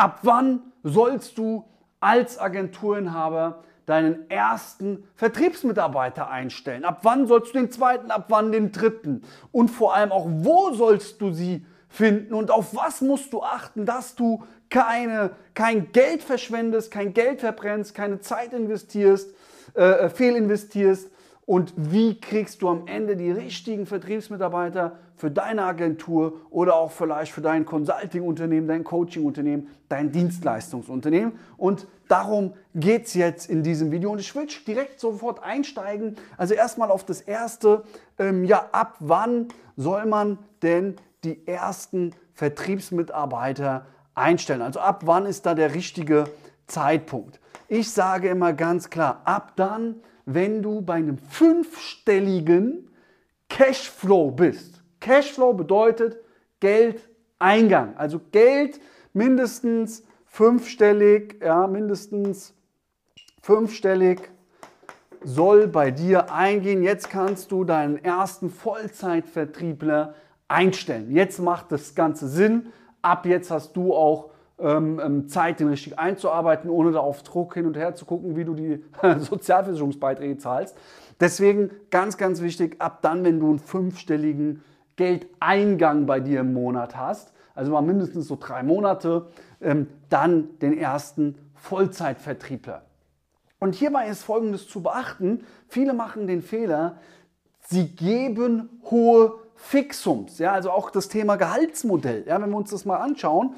Ab wann sollst du als Agenturinhaber deinen ersten Vertriebsmitarbeiter einstellen? Ab wann sollst du den zweiten, ab wann den dritten? Und vor allem auch, wo sollst du sie finden und auf was musst du achten, dass du keine, kein Geld verschwendest, kein Geld verbrennst, keine Zeit investierst, äh, äh fehlinvestierst und wie kriegst du am Ende die richtigen Vertriebsmitarbeiter für deine Agentur oder auch vielleicht für dein Consulting-Unternehmen, dein Coaching-Unternehmen, dein Dienstleistungsunternehmen. Und darum geht es jetzt in diesem Video. Und ich will direkt sofort einsteigen. Also erstmal auf das erste, ähm, ja, ab wann soll man denn die ersten Vertriebsmitarbeiter einstellen? Also ab wann ist da der richtige Zeitpunkt? Ich sage immer ganz klar, ab dann, wenn du bei einem fünfstelligen Cashflow bist. Cashflow bedeutet Geldeingang, also Geld mindestens fünfstellig, ja, mindestens fünfstellig soll bei dir eingehen. Jetzt kannst du deinen ersten Vollzeitvertriebler einstellen. Jetzt macht das Ganze Sinn. Ab jetzt hast du auch ähm, ähm, Zeit, den richtig einzuarbeiten, ohne da auf Druck hin und her zu gucken, wie du die Sozialversicherungsbeiträge zahlst. Deswegen ganz, ganz wichtig, ab dann, wenn du einen fünfstelligen Geldeingang bei dir im Monat hast, also mal mindestens so drei Monate, ähm, dann den ersten Vollzeitvertriebler. Und hierbei ist Folgendes zu beachten. Viele machen den Fehler, sie geben hohe Fixums. Ja, also auch das Thema Gehaltsmodell. Ja, wenn wir uns das mal anschauen,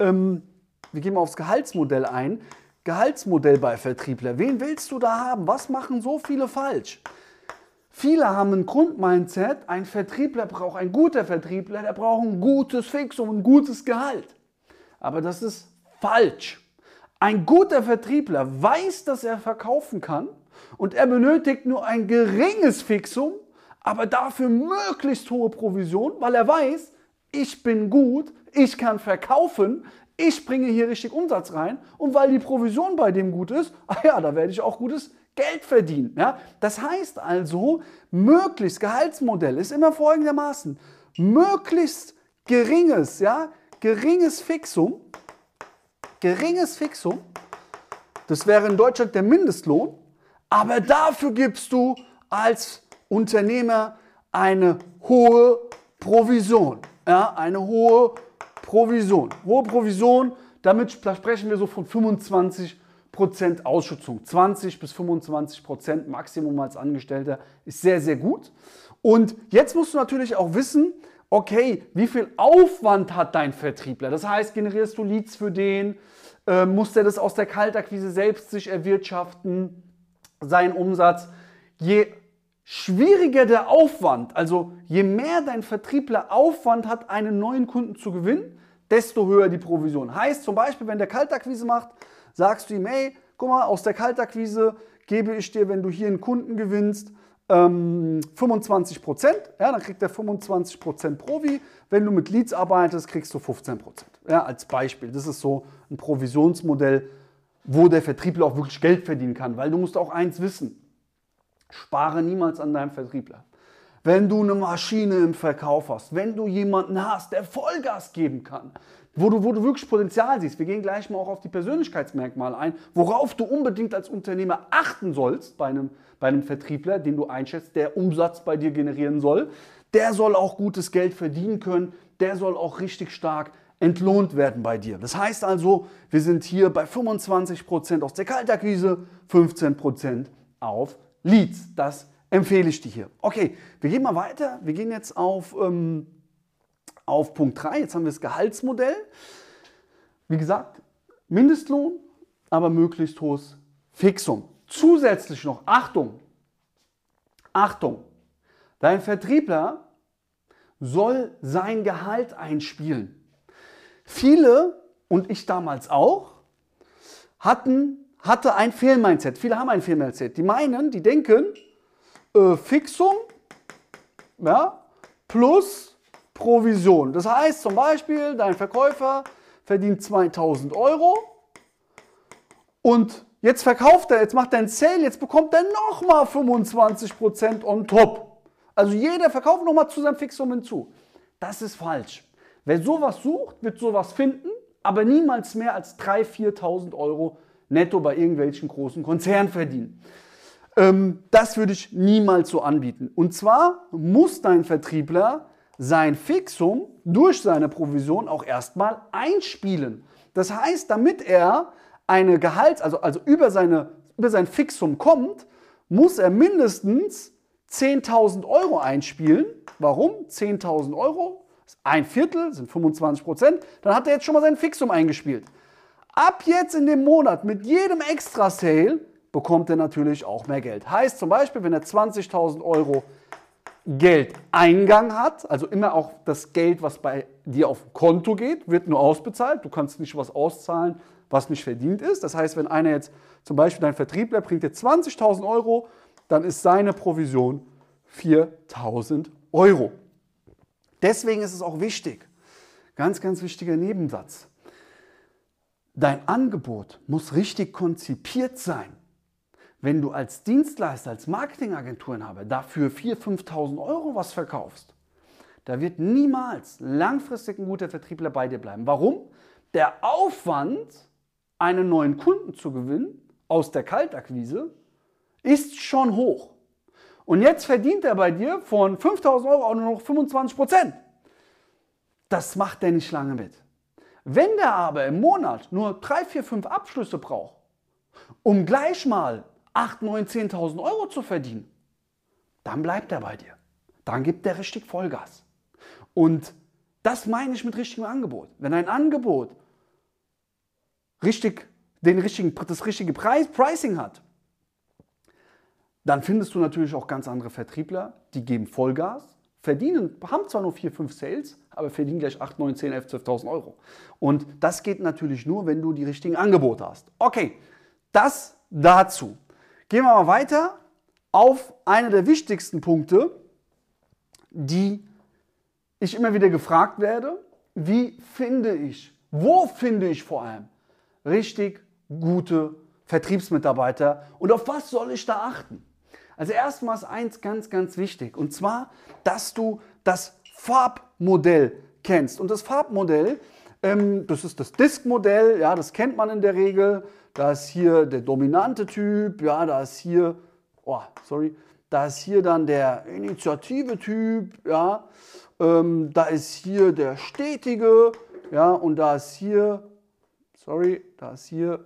ähm, wir gehen mal aufs Gehaltsmodell ein. Gehaltsmodell bei Vertriebler. Wen willst du da haben? Was machen so viele falsch? Viele haben ein Grundmindset, ein Vertriebler braucht, ein guter Vertriebler, der braucht ein gutes Fixum, ein gutes Gehalt. Aber das ist falsch. Ein guter Vertriebler weiß, dass er verkaufen kann und er benötigt nur ein geringes Fixum, aber dafür möglichst hohe Provision, weil er weiß, ich bin gut, ich kann verkaufen, ich bringe hier richtig Umsatz rein und weil die Provision bei dem gut ist, ah ja, da werde ich auch gutes Geld verdienen. Ja? Das heißt also, möglichst Gehaltsmodell ist immer folgendermaßen, möglichst geringes, ja, geringes Fixum, geringes Fixum, das wäre in Deutschland der Mindestlohn, aber dafür gibst du als Unternehmer eine hohe Provision ja, eine hohe Provision. Hohe Provision, damit da sprechen wir so von 25% Ausschützung. 20 bis 25% Maximum als Angestellter ist sehr, sehr gut. Und jetzt musst du natürlich auch wissen, okay, wie viel Aufwand hat dein Vertriebler? Das heißt, generierst du Leads für den? Äh, muss der das aus der Kaltakquise selbst sich erwirtschaften, seinen Umsatz? Je schwieriger der Aufwand, also je mehr dein Vertriebler Aufwand hat, einen neuen Kunden zu gewinnen, desto höher die Provision. Heißt zum Beispiel, wenn der Kaltakquise macht, sagst du ihm, hey, guck mal, aus der Kaltakquise gebe ich dir, wenn du hier einen Kunden gewinnst, ähm, 25 Prozent, ja, dann kriegt er 25 Prozent Provi. Wenn du mit Leads arbeitest, kriegst du 15 Prozent. Ja, als Beispiel. Das ist so ein Provisionsmodell, wo der Vertriebler auch wirklich Geld verdienen kann, weil du musst auch eins wissen. Spare niemals an deinem Vertriebler. Wenn du eine Maschine im Verkauf hast, wenn du jemanden hast, der Vollgas geben kann, wo du, wo du wirklich Potenzial siehst, wir gehen gleich mal auch auf die Persönlichkeitsmerkmale ein, worauf du unbedingt als Unternehmer achten sollst bei einem, bei einem Vertriebler, den du einschätzt, der Umsatz bei dir generieren soll, der soll auch gutes Geld verdienen können, der soll auch richtig stark entlohnt werden bei dir. Das heißt also, wir sind hier bei 25% aus der Kaltakquise, 15% auf Leads. Das empfehle ich dir hier. Okay, wir gehen mal weiter. Wir gehen jetzt auf, ähm, auf Punkt 3. Jetzt haben wir das Gehaltsmodell. Wie gesagt, Mindestlohn, aber möglichst hohes Fixum. Zusätzlich noch, Achtung, Achtung, dein Vertriebler soll sein Gehalt einspielen. Viele, und ich damals auch, hatten hatte ein Fehlmindset. Viele haben ein Fehlmindset. Die meinen, die denken, äh, Fixum ja, plus Provision. Das heißt zum Beispiel, dein Verkäufer verdient 2000 Euro und jetzt verkauft er, jetzt macht er ein Sale, jetzt bekommt er nochmal 25% on top. Also jeder verkauft nochmal zu seinem Fixum hinzu. Das ist falsch. Wer sowas sucht, wird sowas finden, aber niemals mehr als 3.000, 4.000 Euro netto bei irgendwelchen großen Konzernen verdienen. Ähm, das würde ich niemals so anbieten. Und zwar muss dein Vertriebler sein Fixum durch seine Provision auch erstmal einspielen. Das heißt, damit er eine Gehalts-, also, also über, seine, über sein Fixum kommt, muss er mindestens 10.000 Euro einspielen. Warum? 10.000 Euro, ein Viertel, sind 25 Prozent. Dann hat er jetzt schon mal sein Fixum eingespielt. Ab jetzt in dem Monat mit jedem Extra-Sale bekommt er natürlich auch mehr Geld. Heißt zum Beispiel, wenn er 20.000 Euro Geldeingang hat, also immer auch das Geld, was bei dir auf Konto geht, wird nur ausbezahlt. Du kannst nicht was auszahlen, was nicht verdient ist. Das heißt, wenn einer jetzt zum Beispiel dein Vertriebler bringt dir 20.000 Euro, dann ist seine Provision 4.000 Euro. Deswegen ist es auch wichtig, ganz, ganz wichtiger Nebensatz. Dein Angebot muss richtig konzipiert sein. Wenn du als Dienstleister, als Marketingagenturinhaber dafür 4.000, 5.000 Euro was verkaufst, da wird niemals langfristig ein guter Vertriebler bei dir bleiben. Warum? Der Aufwand, einen neuen Kunden zu gewinnen aus der Kaltakquise, ist schon hoch. Und jetzt verdient er bei dir von 5000 Euro auch nur noch 25 Prozent. Das macht er nicht lange mit. Wenn der aber im Monat nur 3, 4, 5 Abschlüsse braucht, um gleich mal 8, 9, 10.000 Euro zu verdienen, dann bleibt er bei dir. Dann gibt er richtig Vollgas. Und das meine ich mit richtigem Angebot. Wenn ein Angebot richtig, den richtigen, das richtige Preis, Pricing hat, dann findest du natürlich auch ganz andere Vertriebler, die geben Vollgas, verdienen, haben zwar nur 4, 5 Sales, aber verdienen gleich 8, 9, 10, 11, 12.000 Euro. Und das geht natürlich nur, wenn du die richtigen Angebote hast. Okay, das dazu. Gehen wir mal weiter auf eine der wichtigsten Punkte, die ich immer wieder gefragt werde. Wie finde ich, wo finde ich vor allem richtig gute Vertriebsmitarbeiter und auf was soll ich da achten? Also erstmal ist eins ganz, ganz wichtig und zwar, dass du das Farbmodell kennst. Und das Farbmodell, ähm, das ist das Disk-Modell, ja, das kennt man in der Regel. Da ist hier der dominante Typ, ja, da ist hier, oh, sorry, da ist hier dann der Initiative-Typ, ja, ähm, da ist hier der stetige, ja, und da ist hier, sorry, da ist hier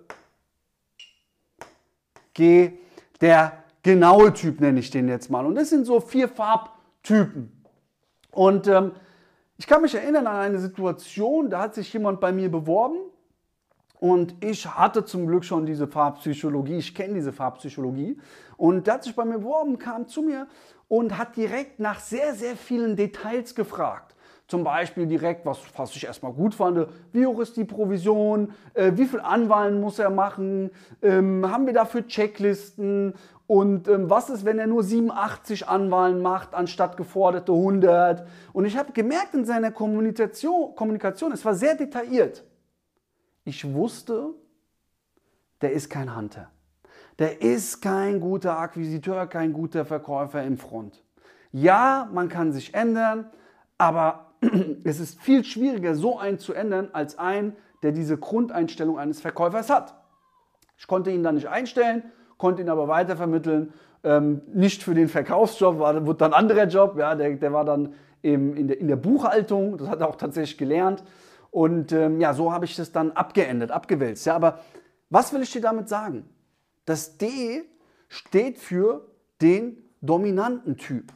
G, der genaue Typ nenne ich den jetzt mal. Und das sind so vier Farbtypen. Und ähm, ich kann mich erinnern an eine Situation, da hat sich jemand bei mir beworben und ich hatte zum Glück schon diese Farbpsychologie, ich kenne diese Farbpsychologie. Und der hat sich bei mir beworben, kam zu mir und hat direkt nach sehr, sehr vielen Details gefragt. Zum Beispiel direkt, was, was ich erstmal gut fand, wie hoch ist die Provision, äh, wie viel Anwahlen muss er machen, ähm, haben wir dafür Checklisten und ähm, was ist, wenn er nur 87 Anwahlen macht, anstatt geforderte 100. Und ich habe gemerkt in seiner Kommunikation, Kommunikation, es war sehr detailliert. Ich wusste, der ist kein Hunter. Der ist kein guter Akquisiteur, kein guter Verkäufer im Front. Ja, man kann sich ändern, aber es ist viel schwieriger, so einen zu ändern, als einen, der diese Grundeinstellung eines Verkäufers hat. Ich konnte ihn dann nicht einstellen, konnte ihn aber weitervermitteln. Ähm, nicht für den Verkaufsjob, war, wurde dann ein anderer Job, ja, der, der war dann im, in, der, in der Buchhaltung, das hat er auch tatsächlich gelernt. Und ähm, ja, so habe ich das dann abgeendet, abgewälzt. Ja, aber was will ich dir damit sagen? Das D steht für den dominanten Typ.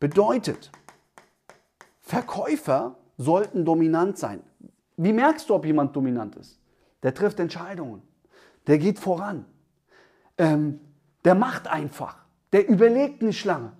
Bedeutet, Verkäufer sollten dominant sein. Wie merkst du, ob jemand dominant ist? Der trifft Entscheidungen. Der geht voran. Ähm, der macht einfach. Der überlegt nicht lange.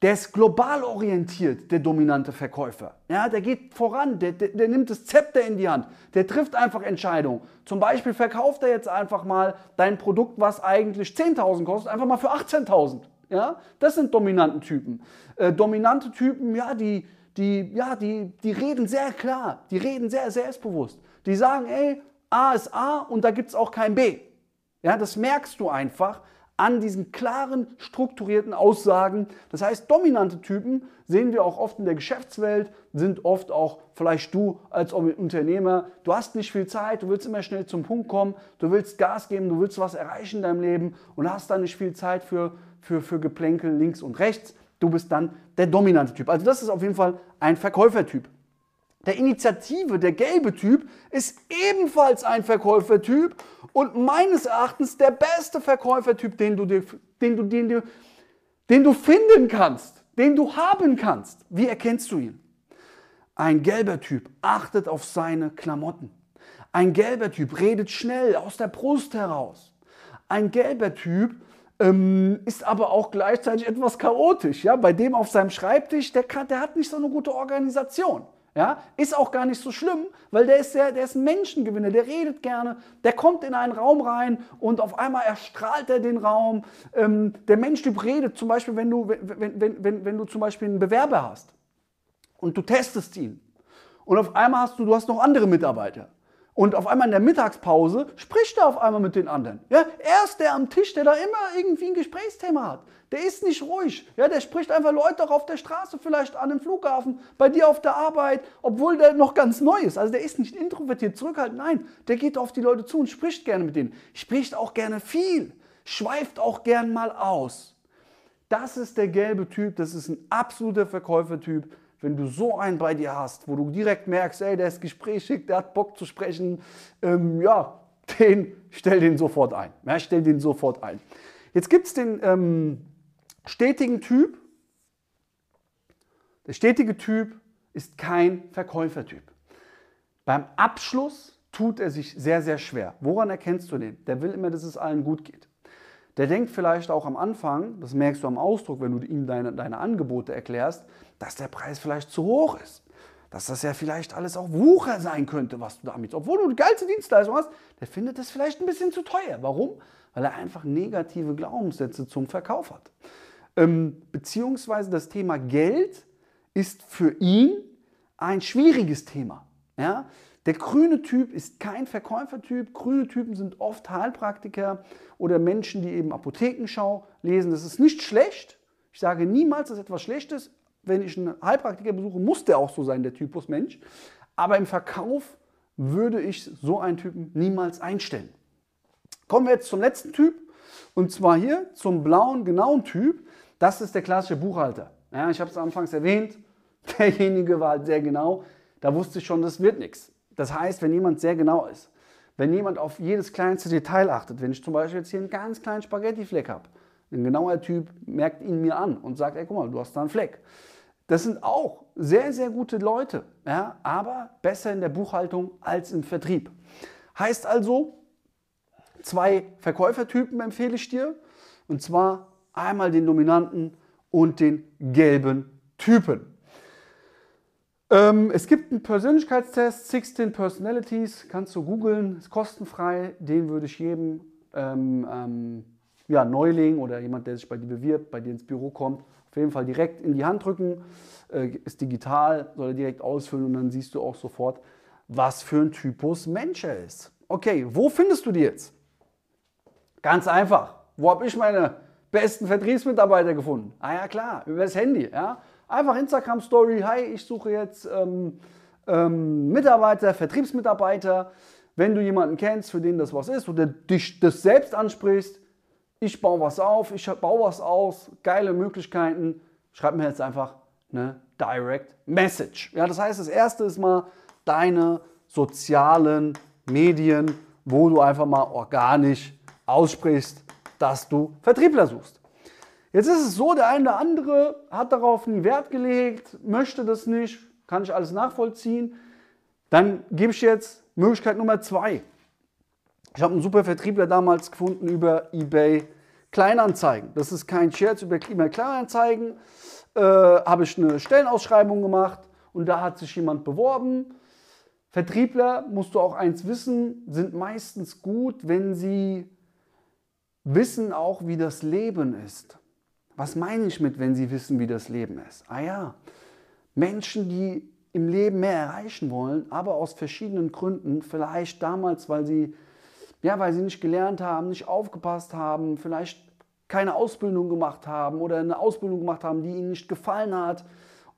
Der ist global orientiert, der dominante Verkäufer. Ja, der geht voran, der, der, der, nimmt das Zepter in die Hand, der trifft einfach Entscheidungen. Zum Beispiel verkauft er jetzt einfach mal dein Produkt, was eigentlich 10.000 kostet, einfach mal für 18.000. Ja, das sind dominanten Typen. Äh, dominante Typen, ja, die, die, ja, die, die reden sehr klar, die reden sehr selbstbewusst. Die sagen, ey, A ist A und da gibt es auch kein B. Ja, das merkst du einfach an diesen klaren, strukturierten Aussagen. Das heißt, dominante Typen sehen wir auch oft in der Geschäftswelt, sind oft auch vielleicht du als Unternehmer. Du hast nicht viel Zeit, du willst immer schnell zum Punkt kommen, du willst Gas geben, du willst was erreichen in deinem Leben und hast dann nicht viel Zeit für, für, für Geplänkel links und rechts. Du bist dann der dominante Typ. Also das ist auf jeden Fall ein Verkäufertyp. Der Initiative, der gelbe Typ, ist ebenfalls ein Verkäufertyp und meines Erachtens der beste Verkäufertyp, den du, dir, den, du, den, du, den du finden kannst, den du haben kannst. Wie erkennst du ihn? Ein gelber Typ achtet auf seine Klamotten. Ein gelber Typ redet schnell aus der Brust heraus. Ein gelber Typ ähm, ist aber auch gleichzeitig etwas chaotisch. Ja? Bei dem auf seinem Schreibtisch, der, kann, der hat nicht so eine gute Organisation. Ja, ist auch gar nicht so schlimm, weil der ist, der, der ist ein Menschengewinner, der redet gerne, der kommt in einen Raum rein und auf einmal erstrahlt er den Raum. Ähm, der Menschtyp redet zum Beispiel, wenn du, wenn, wenn, wenn, wenn du zum Beispiel einen Bewerber hast und du testest ihn und auf einmal hast du, du hast noch andere Mitarbeiter und auf einmal in der Mittagspause spricht er auf einmal mit den anderen. Ja, er ist der am Tisch, der da immer irgendwie ein Gesprächsthema hat. Der ist nicht ruhig. Ja, der spricht einfach Leute auch auf der Straße, vielleicht an dem Flughafen, bei dir auf der Arbeit, obwohl der noch ganz neu ist. Also der ist nicht introvertiert, zurückhaltend. Nein, der geht auf die Leute zu und spricht gerne mit denen. Spricht auch gerne viel, schweift auch gern mal aus. Das ist der gelbe Typ, das ist ein absoluter Verkäufertyp wenn du so einen bei dir hast, wo du direkt merkst, ey, der ist gesprächig, der hat Bock zu sprechen, ähm, ja, den, stell den sofort ein. Ja, stell den sofort ein. Jetzt gibt es den ähm, stetigen Typ. Der stetige Typ ist kein Verkäufertyp. Beim Abschluss tut er sich sehr, sehr schwer. Woran erkennst du den? Der will immer, dass es allen gut geht. Der denkt vielleicht auch am Anfang, das merkst du am Ausdruck, wenn du ihm deine, deine Angebote erklärst, dass der Preis vielleicht zu hoch ist. Dass das ja vielleicht alles auch Wucher sein könnte, was du damit, obwohl du die geilste Dienstleistung hast, der findet das vielleicht ein bisschen zu teuer. Warum? Weil er einfach negative Glaubenssätze zum Verkauf hat. Ähm, beziehungsweise das Thema Geld ist für ihn ein schwieriges Thema. Ja? Der grüne Typ ist kein Verkäufertyp. Grüne Typen sind oft Heilpraktiker oder Menschen, die eben Apothekenschau lesen. Das ist nicht schlecht. Ich sage niemals, dass etwas schlecht ist. Wenn ich einen Heilpraktiker besuche, muss der auch so sein, der Typus Mensch. Aber im Verkauf würde ich so einen Typen niemals einstellen. Kommen wir jetzt zum letzten Typ. Und zwar hier zum blauen, genauen Typ. Das ist der klassische Buchhalter. Ja, ich habe es anfangs erwähnt. Derjenige war halt sehr genau. Da wusste ich schon, das wird nichts. Das heißt, wenn jemand sehr genau ist, wenn jemand auf jedes kleinste Detail achtet, wenn ich zum Beispiel jetzt hier einen ganz kleinen Spaghettifleck habe, ein genauer Typ merkt ihn mir an und sagt, ey, guck mal, du hast da einen Fleck. Das sind auch sehr, sehr gute Leute, ja, aber besser in der Buchhaltung als im Vertrieb. Heißt also, zwei Verkäufertypen empfehle ich dir, und zwar einmal den dominanten und den gelben Typen. Ähm, es gibt einen Persönlichkeitstest, 16 Personalities, kannst du googeln, ist kostenfrei. Den würde ich jedem ähm, ähm, ja, Neuling oder jemand, der sich bei dir bewirbt, bei dir ins Büro kommt, auf jeden Fall direkt in die Hand drücken. Äh, ist digital, soll er direkt ausfüllen und dann siehst du auch sofort, was für ein Typus Mensch er ist. Okay, wo findest du die jetzt? Ganz einfach. Wo habe ich meine besten Vertriebsmitarbeiter gefunden? Ah ja, klar, über das Handy. Ja? Einfach Instagram-Story, hi, ich suche jetzt ähm, ähm, Mitarbeiter, Vertriebsmitarbeiter. Wenn du jemanden kennst, für den das was ist oder dich das selbst ansprichst, ich baue was auf, ich baue was aus, geile Möglichkeiten, schreib mir jetzt einfach eine Direct Message. Ja, das heißt, das erste ist mal deine sozialen Medien, wo du einfach mal organisch aussprichst, dass du Vertriebler suchst. Jetzt ist es so, der eine oder andere hat darauf nie Wert gelegt, möchte das nicht, kann ich alles nachvollziehen. Dann gebe ich jetzt Möglichkeit Nummer zwei. Ich habe einen super Vertriebler damals gefunden über eBay Kleinanzeigen. Das ist kein Scherz, über eBay Kleinanzeigen äh, habe ich eine Stellenausschreibung gemacht und da hat sich jemand beworben. Vertriebler, musst du auch eins wissen, sind meistens gut, wenn sie wissen auch, wie das Leben ist. Was meine ich mit, wenn Sie wissen, wie das Leben ist? Ah ja, Menschen, die im Leben mehr erreichen wollen, aber aus verschiedenen Gründen, vielleicht damals, weil sie, ja, weil sie nicht gelernt haben, nicht aufgepasst haben, vielleicht keine Ausbildung gemacht haben oder eine Ausbildung gemacht haben, die ihnen nicht gefallen hat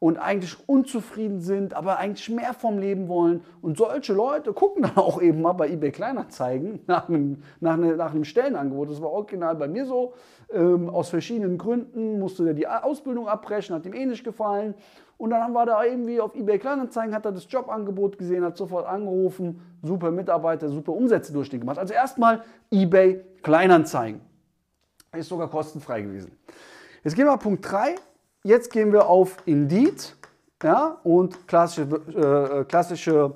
und eigentlich unzufrieden sind, aber eigentlich mehr vom Leben wollen. Und solche Leute gucken dann auch eben mal bei eBay Kleinanzeigen nach einem, nach, eine, nach einem Stellenangebot. Das war original bei mir so. Ähm, aus verschiedenen Gründen musste er die Ausbildung abbrechen, hat ihm eh nicht gefallen. Und dann war da irgendwie auf eBay Kleinanzeigen, hat er das Jobangebot gesehen, hat sofort angerufen, super Mitarbeiter, super Umsätze durch den gemacht. Also erstmal eBay Kleinanzeigen. Ist sogar kostenfrei gewesen. Jetzt gehen wir Punkt 3. Jetzt gehen wir auf Indeed ja, und klassische, äh, klassische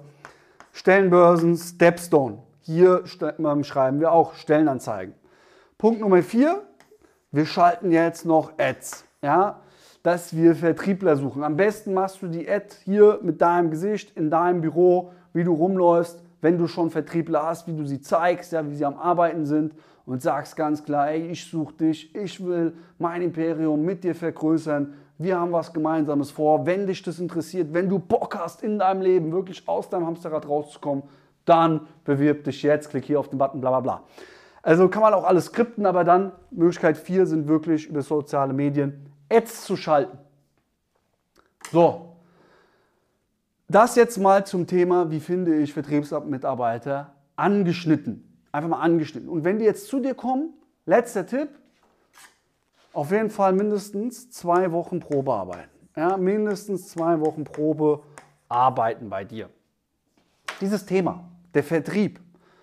Stellenbörsen Stepstone. Hier ähm, schreiben wir auch Stellenanzeigen. Punkt Nummer 4. Wir schalten jetzt noch Ads. Ja, dass wir Vertriebler suchen. Am besten machst du die Ad hier mit deinem Gesicht in deinem Büro, wie du rumläufst, wenn du schon Vertriebler hast, wie du sie zeigst, ja, wie sie am Arbeiten sind und sagst ganz klar, ey, ich suche dich, ich will mein Imperium mit dir vergrößern, wir haben was Gemeinsames vor, wenn dich das interessiert, wenn du Bock hast in deinem Leben wirklich aus deinem Hamsterrad rauszukommen, dann bewirb dich jetzt, klick hier auf den Button, bla bla bla. Also kann man auch alles skripten, aber dann Möglichkeit 4 sind wirklich über soziale Medien Ads zu schalten. So, das jetzt mal zum Thema, wie finde ich Vertriebsmitarbeiter angeschnitten. Einfach mal angeschnitten. Und wenn die jetzt zu dir kommen, letzter Tipp, auf jeden Fall mindestens zwei Wochen Probe arbeiten. Ja, mindestens zwei Wochen Probe arbeiten bei dir. Dieses Thema, der Vertrieb.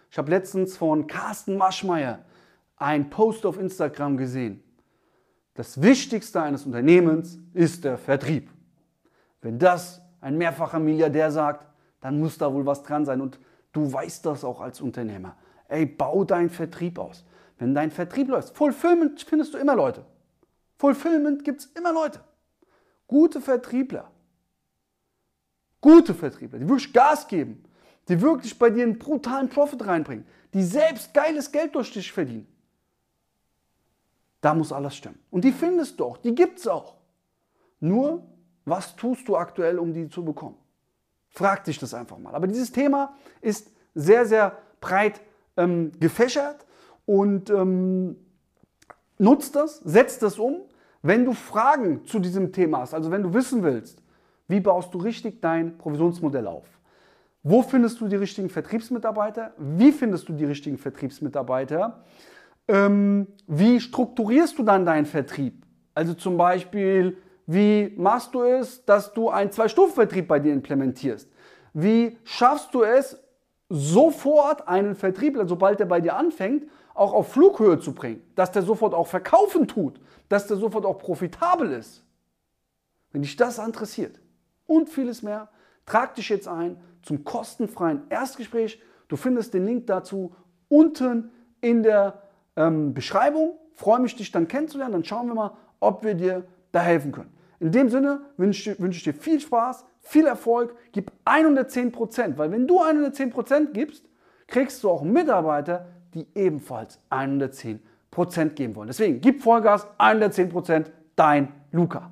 Ich habe letztens von Carsten Maschmeyer einen Post auf Instagram gesehen. Das Wichtigste eines Unternehmens ist der Vertrieb. Wenn das ein mehrfacher Milliardär sagt, dann muss da wohl was dran sein. Und du weißt das auch als Unternehmer. Ey, bau deinen Vertrieb aus. Wenn dein Vertrieb läuft, Fulfillment findest du immer Leute. Fulfillment gibt es immer Leute. Gute Vertriebler. Gute Vertriebler, die wirklich Gas geben, die wirklich bei dir einen brutalen Profit reinbringen, die selbst geiles Geld durch dich verdienen. Da muss alles stimmen. Und die findest du auch, die gibt es auch. Nur, was tust du aktuell, um die zu bekommen? Frag dich das einfach mal. Aber dieses Thema ist sehr, sehr breit ähm, gefächert und ähm, nutzt das, setzt das um. Wenn du Fragen zu diesem Thema hast, also wenn du wissen willst, wie baust du richtig dein Provisionsmodell auf? Wo findest du die richtigen Vertriebsmitarbeiter? Wie findest du die richtigen Vertriebsmitarbeiter? Ähm, wie strukturierst du dann deinen Vertrieb? Also zum Beispiel, wie machst du es, dass du einen Zwei-Stufen-Vertrieb bei dir implementierst? Wie schaffst du es, sofort einen Vertriebler, sobald er bei dir anfängt, auch auf Flughöhe zu bringen? Dass der sofort auch verkaufen tut, dass der sofort auch profitabel ist? Wenn dich das interessiert und vieles mehr, trag dich jetzt ein zum kostenfreien Erstgespräch. Du findest den Link dazu unten in der ähm, Beschreibung. Freue mich, dich dann kennenzulernen. Dann schauen wir mal, ob wir dir da helfen können. In dem Sinne wünsche, wünsche ich dir viel Spaß, viel Erfolg. Gib 110 Prozent, weil wenn du 110 Prozent gibst, kriegst du auch Mitarbeiter, die ebenfalls 110 Prozent geben wollen. Deswegen gib Vollgas, 110 Prozent, dein Luca.